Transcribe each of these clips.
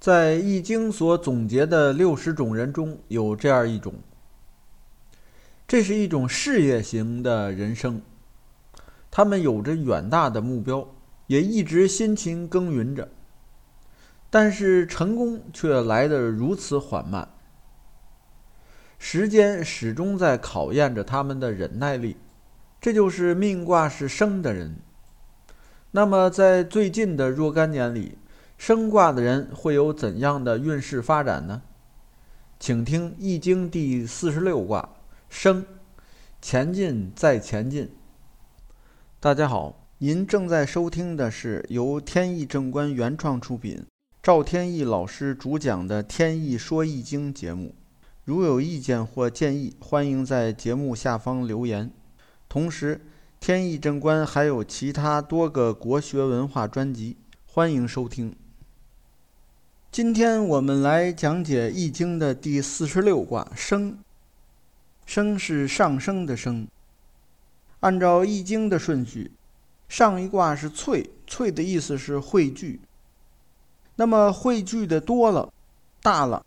在《易经》所总结的六十种人中有这样一种，这是一种事业型的人生，他们有着远大的目标，也一直辛勤耕耘着，但是成功却来得如此缓慢，时间始终在考验着他们的忍耐力。这就是命卦是生的人。那么，在最近的若干年里，生卦的人会有怎样的运势发展呢？请听《易经》第四十六卦生，前进再前进。大家好，您正在收听的是由天意正观原创出品，赵天意老师主讲的《天意说易经》节目。如有意见或建议，欢迎在节目下方留言。同时，天意正观还有其他多个国学文化专辑，欢迎收听。今天我们来讲解《易经》的第四十六卦升。升是上升的升。按照《易经》的顺序，上一卦是萃，萃的意思是汇聚。那么汇聚的多了、大了，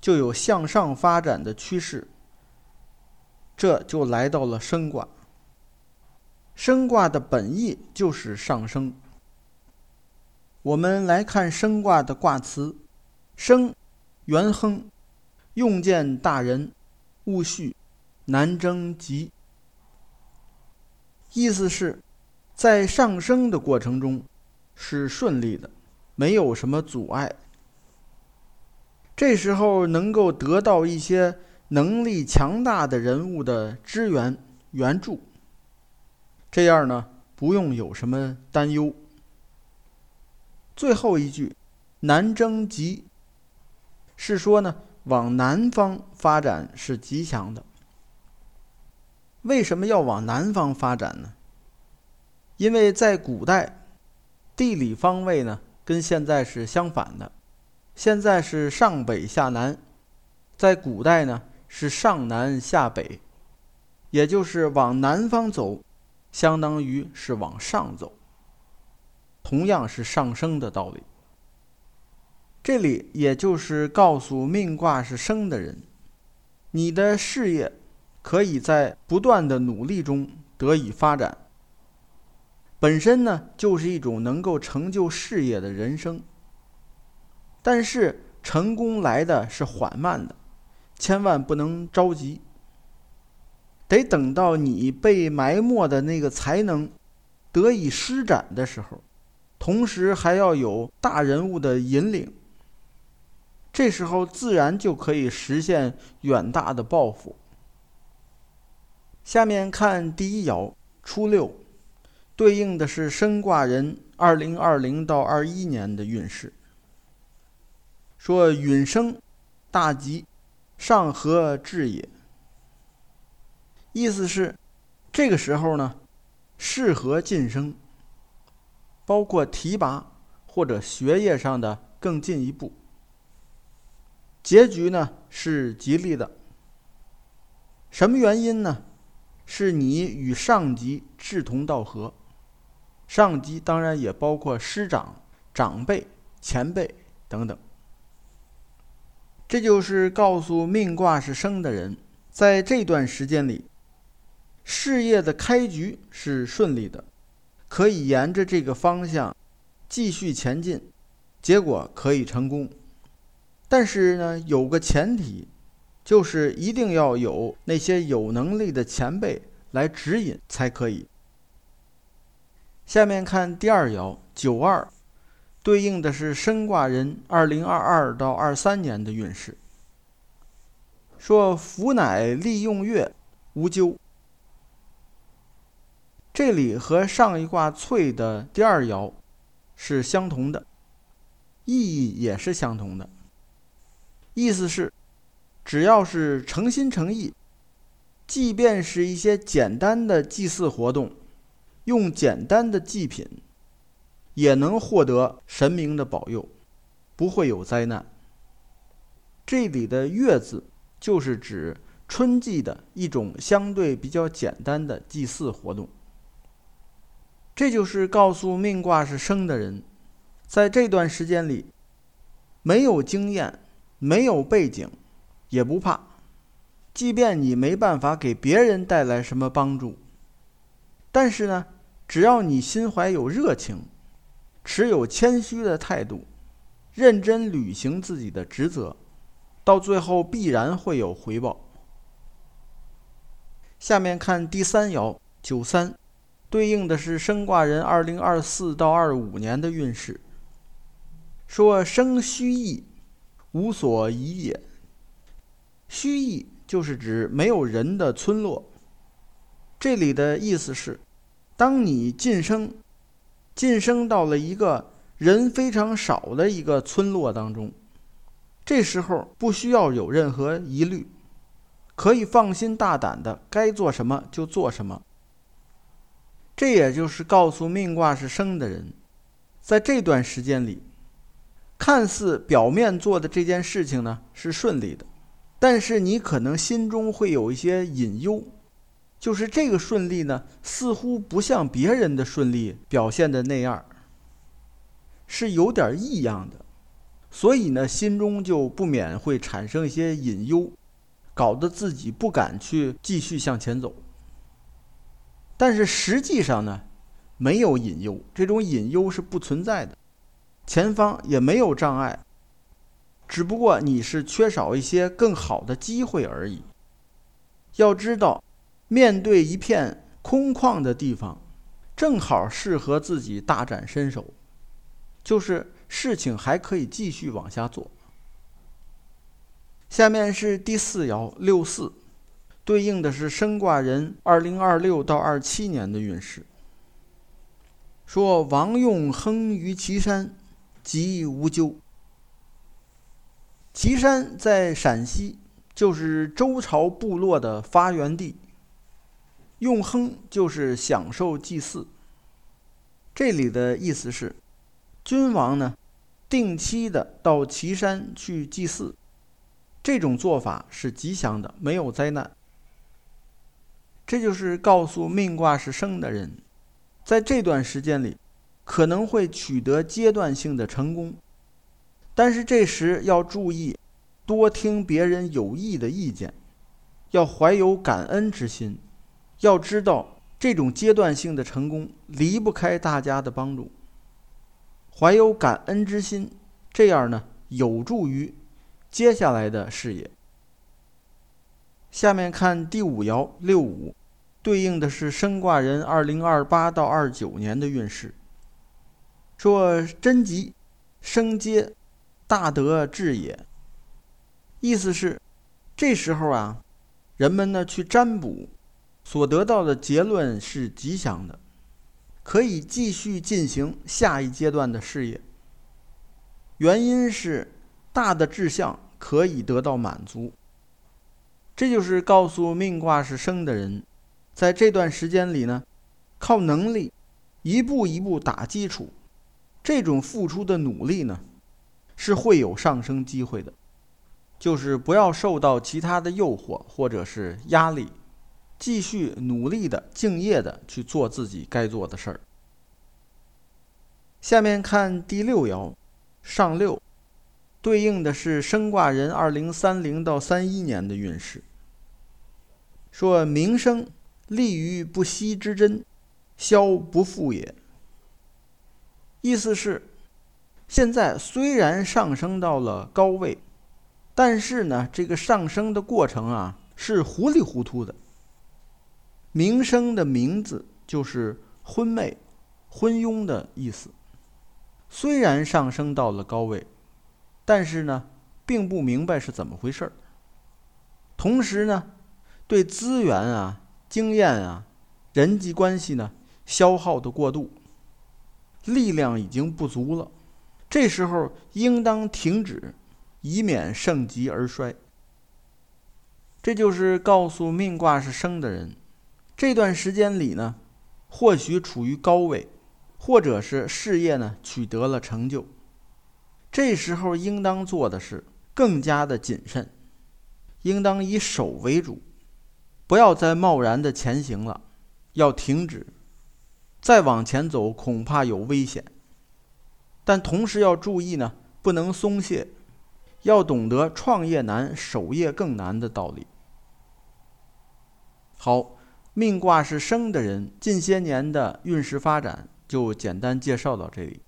就有向上发展的趋势。这就来到了升卦。升卦的本意就是上升。我们来看升卦的卦辞。生，元亨，用见大人，勿恤，难征吉。意思是，在上升的过程中是顺利的，没有什么阻碍。这时候能够得到一些能力强大的人物的支援援助，这样呢，不用有什么担忧。最后一句，难征吉。是说呢，往南方发展是吉祥的。为什么要往南方发展呢？因为在古代，地理方位呢跟现在是相反的。现在是上北下南，在古代呢是上南下北，也就是往南方走，相当于是往上走。同样是上升的道理。这里也就是告诉命卦是生的人，你的事业可以在不断的努力中得以发展。本身呢就是一种能够成就事业的人生，但是成功来的是缓慢的，千万不能着急。得等到你被埋没的那个才能得以施展的时候，同时还要有大人物的引领。这时候自然就可以实现远大的抱负。下面看第一爻初六，对应的是申卦人二零二零到二一年的运势。说允生，大吉，上合至也。意思是，这个时候呢，适合晋升，包括提拔或者学业上的更进一步。结局呢是吉利的。什么原因呢？是你与上级志同道合，上级当然也包括师长、长辈、前辈等等。这就是告诉命卦是生的人，在这段时间里，事业的开局是顺利的，可以沿着这个方向继续前进，结果可以成功。但是呢，有个前提，就是一定要有那些有能力的前辈来指引才可以。下面看第二爻九二，对应的是申卦人二零二二到二三年的运势。说福乃利用月，无咎。这里和上一卦萃的第二爻是相同的，意义也是相同的。意思是，只要是诚心诚意，即便是一些简单的祭祀活动，用简单的祭品，也能获得神明的保佑，不会有灾难。这里的“月”字，就是指春季的一种相对比较简单的祭祀活动。这就是告诉命卦是生的人，在这段时间里。没有经验，没有背景，也不怕。即便你没办法给别人带来什么帮助，但是呢，只要你心怀有热情，持有谦虚的态度，认真履行自己的职责，到最后必然会有回报。下面看第三爻九三，对应的是生卦人二零二四到二五年的运势。说生虚意，无所疑也。虚意就是指没有人的村落。这里的意思是，当你晋升，晋升到了一个人非常少的一个村落当中，这时候不需要有任何疑虑，可以放心大胆的该做什么就做什么。这也就是告诉命卦是生的人，在这段时间里。看似表面做的这件事情呢是顺利的，但是你可能心中会有一些隐忧，就是这个顺利呢似乎不像别人的顺利表现的那样，是有点异样的，所以呢心中就不免会产生一些隐忧，搞得自己不敢去继续向前走。但是实际上呢，没有隐忧，这种隐忧是不存在的。前方也没有障碍，只不过你是缺少一些更好的机会而已。要知道，面对一片空旷的地方，正好适合自己大展身手，就是事情还可以继续往下做。下面是第四爻六四，对应的是生卦人二零二六到二七年的运势。说王用亨于岐山。吉无咎。岐山在陕西，就是周朝部落的发源地。用亨就是享受祭祀。这里的意思是，君王呢，定期的到岐山去祭祀，这种做法是吉祥的，没有灾难。这就是告诉命卦是生的人，在这段时间里。可能会取得阶段性的成功，但是这时要注意，多听别人有益的意见，要怀有感恩之心。要知道，这种阶段性的成功离不开大家的帮助。怀有感恩之心，这样呢，有助于接下来的事业。下面看第五爻六五，对应的是生卦人二零二八到二九年的运势。说贞吉，生皆大德至也。意思是，这时候啊，人们呢去占卜，所得到的结论是吉祥的，可以继续进行下一阶段的事业。原因是大的志向可以得到满足。这就是告诉命卦是生的人，在这段时间里呢，靠能力一步一步打基础。这种付出的努力呢，是会有上升机会的，就是不要受到其他的诱惑或者是压力，继续努力的、敬业的去做自己该做的事儿。下面看第六爻，上六，对应的是生卦人二零三零到三一年的运势。说名声立于不息之真，消不复也。意思是，现在虽然上升到了高位，但是呢，这个上升的过程啊是糊里糊涂的。名声的名字就是昏昧、昏庸的意思。虽然上升到了高位，但是呢，并不明白是怎么回事儿。同时呢，对资源啊、经验啊、人际关系呢消耗的过度。力量已经不足了，这时候应当停止，以免盛极而衰。这就是告诉命卦是生的人，这段时间里呢，或许处于高位，或者是事业呢取得了成就。这时候应当做的是更加的谨慎，应当以守为主，不要再贸然的前行了，要停止。再往前走，恐怕有危险。但同时要注意呢，不能松懈，要懂得创业难、守业更难的道理。好，命卦是生的人，近些年的运势发展就简单介绍到这里。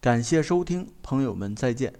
感谢收听，朋友们再见。